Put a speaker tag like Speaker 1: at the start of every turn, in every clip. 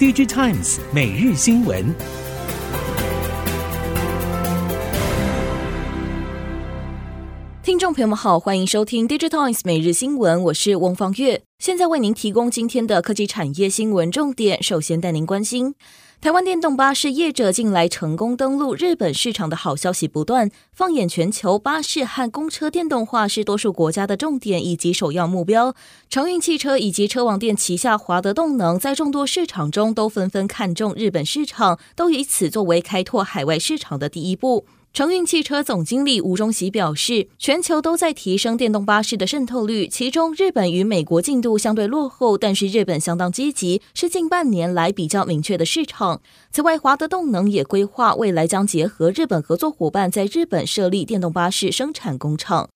Speaker 1: DJ Times 每日新
Speaker 2: 闻。众朋友们好，欢迎收听 DigiTimes 每日新闻，我是翁方月，现在为您提供今天的科技产业新闻重点。首先带您关心。台湾电动巴士业者近来成功登陆日本市场的好消息不断。放眼全球，巴士和公车电动化是多数国家的重点以及首要目标。长运汽车以及车网电旗下华德动能在众多市场中都纷纷看中日本市场，都以此作为开拓海外市场的第一步。承运汽车总经理吴中喜表示，全球都在提升电动巴士的渗透率，其中日本与美国进度相对落后，但是日本相当积极，是近半年来比较明确的市场。此外，华德动能也规划未来将结合日本合作伙伴，在日本设立电动巴士生产工厂。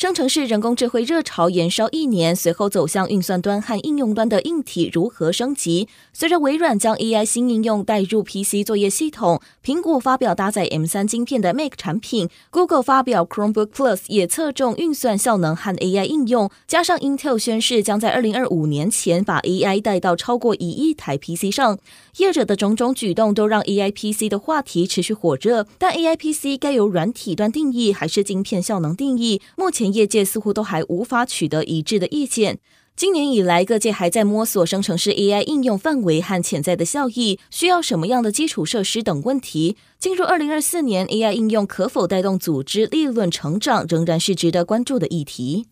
Speaker 2: 生成式人工智慧热潮延烧一年，随后走向运算端和应用端的硬体如何升级？随着微软将 AI 新应用带入 PC 作业系统，苹果发表搭载 M3 晶片的 Mac 产品，Google 发表 Chromebook Plus 也侧重运算效能和 AI 应用，加上 Intel 宣示将在2025年前把 AI 带到超过一亿台 PC 上，业者的种种举动都让 AI PC 的话题持续火热。但 AI PC 该由软体端定义还是晶片效能定义？目前业界似乎都还无法取得一致的意见。今年以来，各界还在摸索生成式 AI 应用范围和潜在的效益，需要什么样的基础设施等问题。进入二零二四年，AI 应用可否带动组织利润成长，仍然是值得关注的议题。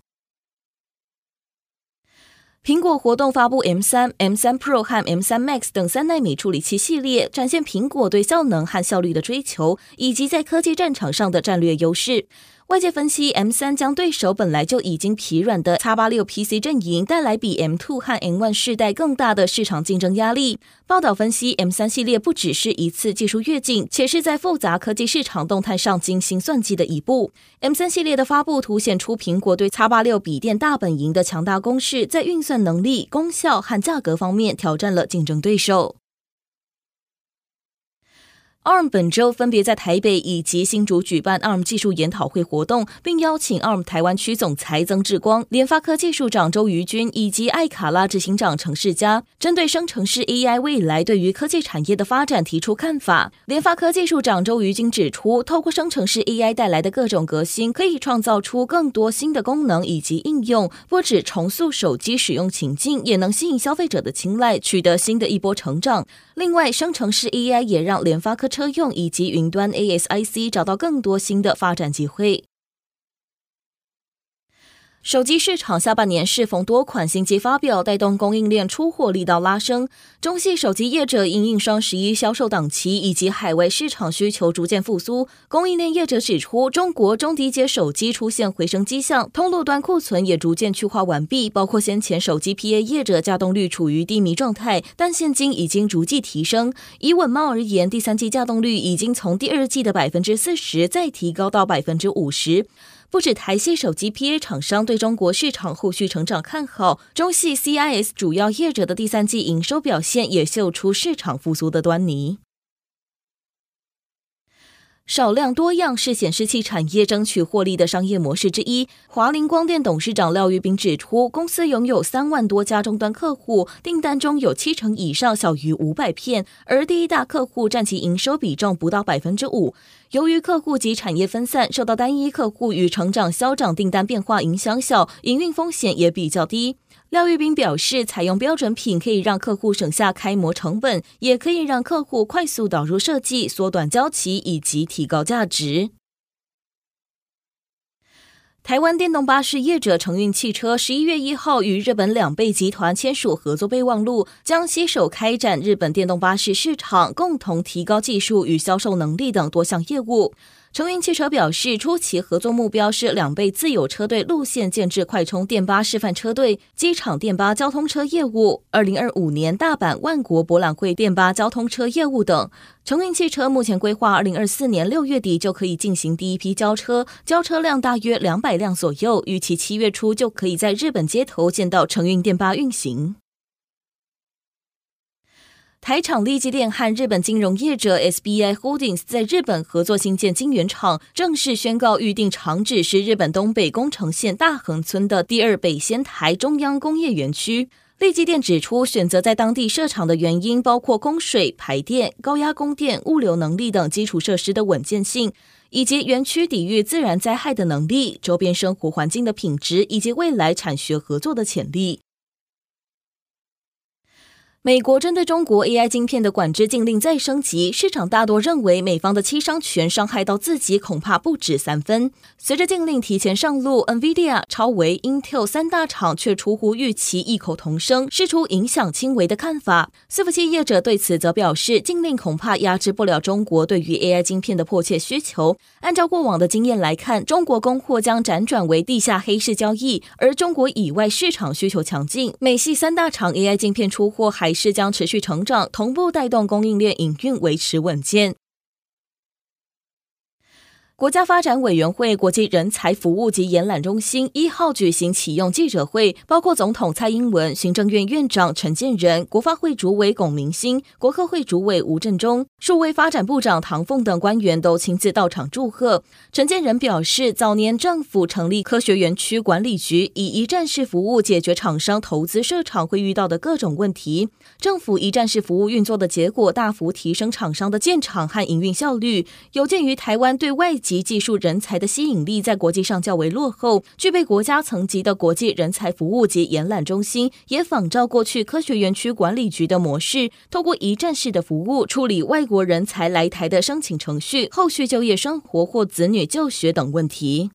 Speaker 2: 苹果活动发布 M 三、M 三 Pro 和 M 三 Max 等三纳米处理器系列，展现苹果对效能和效率的追求，以及在科技战场上的战略优势。外界分析，M3 将对手本来就已经疲软的 X86 PC 阵营带来比 M2 和 M1 世代更大的市场竞争压力。报道分析，M3 系列不只是一次技术跃进，且是在复杂科技市场动态上精心算计的一步。M3 系列的发布凸显出苹果对 X86 笔电大本营的强大攻势，在运算能力、功效和价格方面挑战了竞争对手。ARM 本周分别在台北以及新竹举办 ARM 技术研讨会活动，并邀请 ARM 台湾区总裁曾志光、联发科技术长周瑜君以及艾卡拉执行长程世嘉，针对生成式 AI 未来对于科技产业的发展提出看法。联发科技术长周瑜君指出，透过生成式 AI 带来的各种革新，可以创造出更多新的功能以及应用，不止重塑手机使用情境，也能吸引消费者的青睐，取得新的一波成长。另外，生成式 AI 也让联发科车用以及云端 ASIC 找到更多新的发展机会。手机市场下半年适逢多款新机发表，带动供应链出货力道拉升。中系手机业者因应双十一销售档期以及海外市场需求逐渐复苏，供应链业者指出，中国中低阶手机出现回升迹象，通路端库存也逐渐去化完毕。包括先前手机 PA 业者稼动率处于低迷状态，但现今已经逐季提升。以稳贸而言，第三季稼动率已经从第二季的百分之四十再提高到百分之五十。不止台系手机 PA 厂商对中国市场后续成长看好，中系 CIS 主要业者的第三季营收表现也秀出市场复苏的端倪。少量多样是显示器产业争取获利的商业模式之一。华凌光电董事长廖玉斌指出，公司拥有三万多家终端客户，订单中有七成以上小于五百片，而第一大客户占其营收比重不到百分之五。由于客户及产业分散，受到单一客户与成长消长订单变化影响小，营运风险也比较低。廖玉斌表示，采用标准品可以让客户省下开模成本，也可以让客户快速导入设计、缩短交期以及提高价值。台湾电动巴士业者承运汽车十一月一号与日本两倍集团签署合作备忘录，将携手开展日本电动巴士市场，共同提高技术与销售能力等多项业务。承运汽车表示，初期合作目标是两倍自有车队路线建置快充电巴示范车队、机场电巴交通车业务；二零二五年大阪万国博览会电巴交通车业务等。承运汽车目前规划二零二四年六月底就可以进行第一批交车，交车量大约两百辆左右，预期七月初就可以在日本街头见到承运电巴运行。台厂力积电和日本金融业者 SBI Holdings 在日本合作新建晶圆厂，正式宣告预定厂址是日本东北宫城县大横村的第二北仙台中央工业园区。力积电指出，选择在当地设厂的原因包括供水、排电、高压供电、物流能力等基础设施的稳健性，以及园区抵御自然灾害的能力、周边生活环境的品质，以及未来产学合作的潜力。美国针对中国 AI 晶片的管制禁令再升级，市场大多认为美方的七伤拳伤害到自己恐怕不止三分。随着禁令提前上路，NVIDIA、超微、Intel 三大厂却出乎预期异口同声，释出影响轻微的看法。伺服器业者对此则表示，禁令恐怕压制不了中国对于 AI 晶片的迫切需求。按照过往的经验来看，中国供货将辗转为地下黑市交易，而中国以外市场需求强劲，美系三大厂 AI 晶片出货还还是将持续成长，同步带动供应链营运维持稳健。国家发展委员会国际人才服务及延揽中心一号举行启用记者会，包括总统蔡英文、行政院院长陈建仁、国发会主委龚明鑫、国科会主委吴振中、数位发展部长唐凤等官员都亲自到场祝贺。陈建仁表示，早年政府成立科学园区管理局，以一站式服务解决厂商投资设厂会遇到的各种问题。政府一站式服务运作的结果，大幅提升厂商的建厂和营运效率。有鉴于台湾对外及技术人才的吸引力在国际上较为落后，具备国家层级的国际人才服务及延揽中心也仿照过去科学园区管理局的模式，透过一站式的服务处理外国人才来台的申请程序、后续就业生活或子女就学等问题。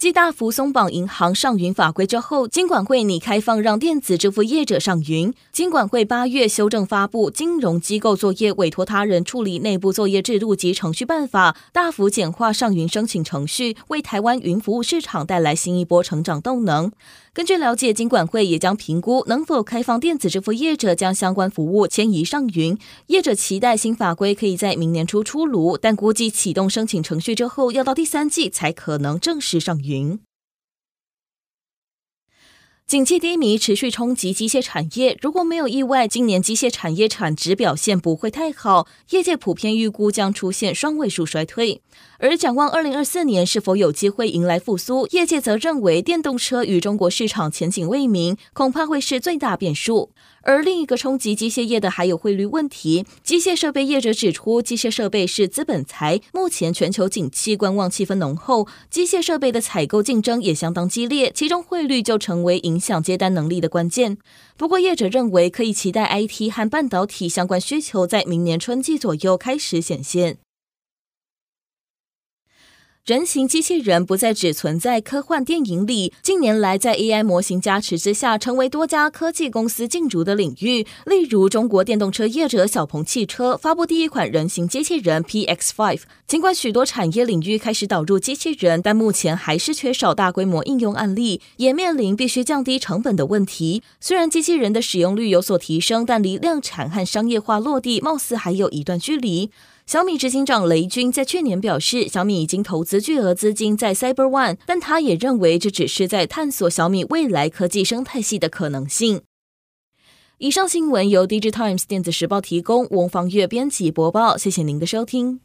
Speaker 2: 继大幅松绑银行上云法规之后，金管会拟开放让电子支付业者上云。金管会八月修正发布《金融机构作业委托他人处理内部作业制度及程序办法》，大幅简化上云申请程序，为台湾云服务市场带来新一波成长动能。根据了解，金管会也将评估能否开放电子支付业者将相关服务迁移上云。业者期待新法规可以在明年初出炉，但估计启动申请程序之后，要到第三季才可能。正式上云。景气低迷持续冲击机械产业，如果没有意外，今年机械产业产值表现不会太好，业界普遍预估将出现双位数衰退。而展望二零二四年是否有机会迎来复苏，业界则认为电动车与中国市场前景未明，恐怕会是最大变数。而另一个冲击机械业的还有汇率问题。机械设备业者指出，机械设备是资本财，目前全球景气观望气氛浓厚，机械设备的采购竞争也相当激烈，其中汇率就成为影响接单能力的关键。不过，业者认为可以期待 IT 和半导体相关需求在明年春季左右开始显现。人形机器人不再只存在科幻电影里，近年来在 AI 模型加持之下，成为多家科技公司竞逐的领域。例如，中国电动车业者小鹏汽车发布第一款人形机器人 PX5。尽管许多产业领域开始导入机器人，但目前还是缺少大规模应用案例，也面临必须降低成本的问题。虽然机器人的使用率有所提升，但离量产和商业化落地，貌似还有一段距离。小米执行长雷军在去年表示，小米已经投资巨额资金在 CyberOne，但他也认为这只是在探索小米未来科技生态系的可能性。以上新闻由 DigiTimes 电子时报提供，翁方月编辑播报，谢谢您的收听。